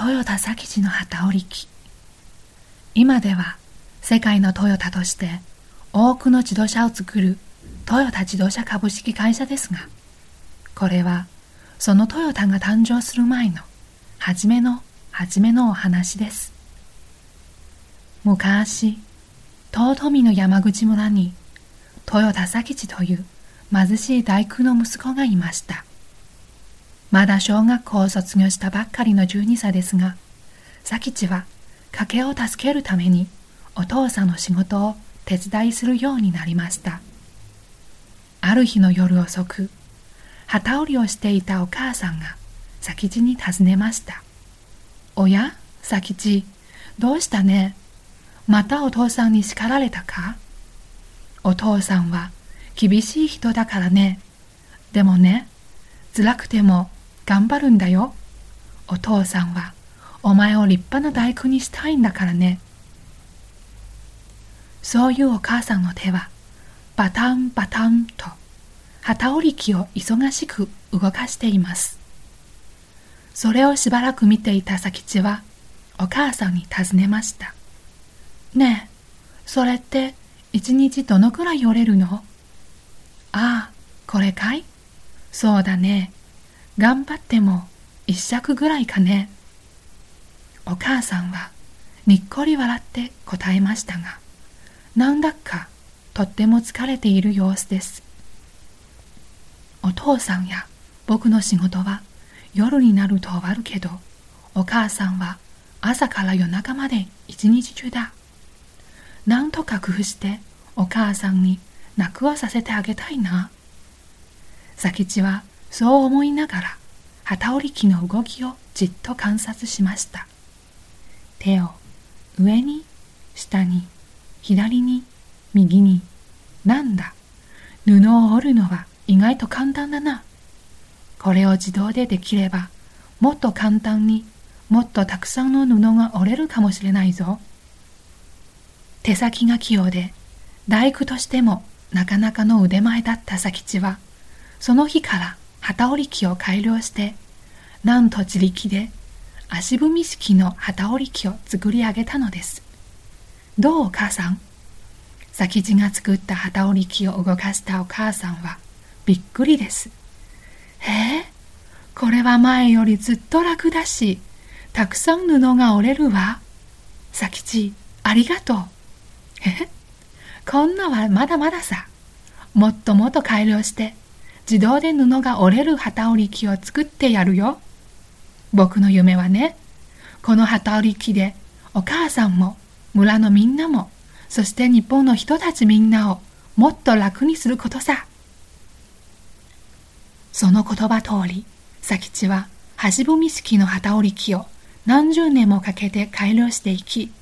トヨタ佐吉の旗織機。今では世界のトヨタとして多くの自動車を作るトヨタ自動車株式会社ですがこれはそのトヨタが誕生する前の初めの初めのお話です。昔遠富の山口村にトヨタ佐吉という貧しい大工の息子がいました。まだ小学校を卒業したばっかりの12歳ですが、佐吉は家計を助けるためにお父さんの仕事を手伝いするようになりました。ある日の夜遅く、旗織りをしていたお母さんが佐吉に尋ねました。おや、佐吉、どうしたね？またお父さんに叱られたか？お父さんは厳しい人だからね。でもね、辛くても頑張るんだよ。お父さんはお前を立派な大工にしたいんだからね。そういうお母さんの手はバタンバタンと旗織り機を忙しく動かしています。それをしばらく見ていた佐吉はお母さんに尋ねました。ねえ、それって一日どのくらい折れるの？ああ、これかい？そうだね。頑張っても一尺ぐらいかね。お母さんはにっこり笑って答えましたが、なんだかとっても疲れている様子です。お父さんや僕の仕事は夜になると終わるけど、お母さんは朝から夜中まで一日中だ。なんとか工夫してお母さんに泣くをさせてあげたいな。佐吉はそう思いながら旗織り機の動きをじっと観察しました。手を上に下に左に右になんだ？布を織るのは意外と簡単だな。これを自動でできればもっと簡単にもっとたくさんの布が織れるかもしれないぞ。手先が器用で大工としてもなかなかの腕前だった佐吉はその日から旗織り機を改良して、なんと自力で足踏み式の旗織り機を作り上げたのです。どうお母さん？先地が作った旗織り機を動かしたお母さんはびっくりです。へえ、これは前よりずっと楽だし、たくさん布が折れるわ。佐吉、ありがとう。えこんなはまだまださ。もっともっと改良して自動で布が折れる旗織り機を作ってやるよ。僕の夢はね、この旗織り機でお母さんも村のみんなも、そして日本の人たちみんなをもっと楽にすることさ。その言葉通り、佐吉は橋踏み式の旗織り機を何十年もかけて改良していき、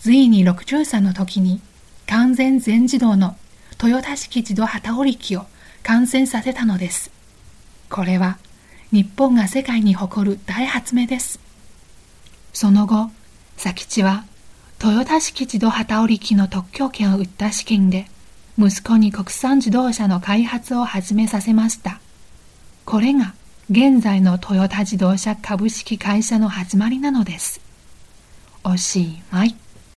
ついに60歳の時に完全全自動の豊田式自動旗織り機を感染させたのです。これは日本が世界に誇る大発明です。その後、佐吉は豊田式自動旗織機の特許権を売った資金で息子に国産自動車の開発を始めさせました。これが現在のトヨタ自動車株式会社の始まりなのです。おしまい。